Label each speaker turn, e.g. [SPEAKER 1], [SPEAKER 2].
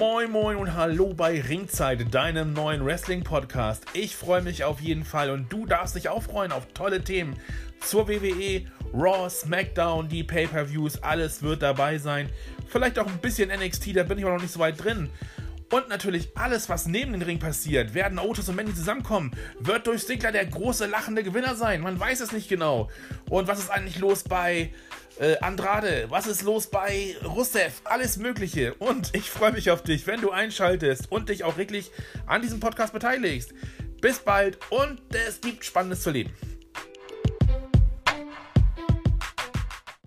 [SPEAKER 1] Moin Moin und Hallo bei Ringzeit, deinem neuen Wrestling-Podcast. Ich freue mich auf jeden Fall und du darfst dich auch freuen auf tolle Themen zur WWE, Raw, SmackDown, die Pay-Per-Views, alles wird dabei sein. Vielleicht auch ein bisschen NXT, da bin ich aber noch nicht so weit drin. Und natürlich alles, was neben dem Ring passiert. Werden Otis und Mandy zusammenkommen? Wird durch Stickler der große lachende Gewinner sein? Man weiß es nicht genau. Und was ist eigentlich los bei äh, Andrade? Was ist los bei Rusev? Alles Mögliche. Und ich freue mich auf dich, wenn du einschaltest und dich auch wirklich an diesem Podcast beteiligst. Bis bald und es gibt Spannendes zu leben.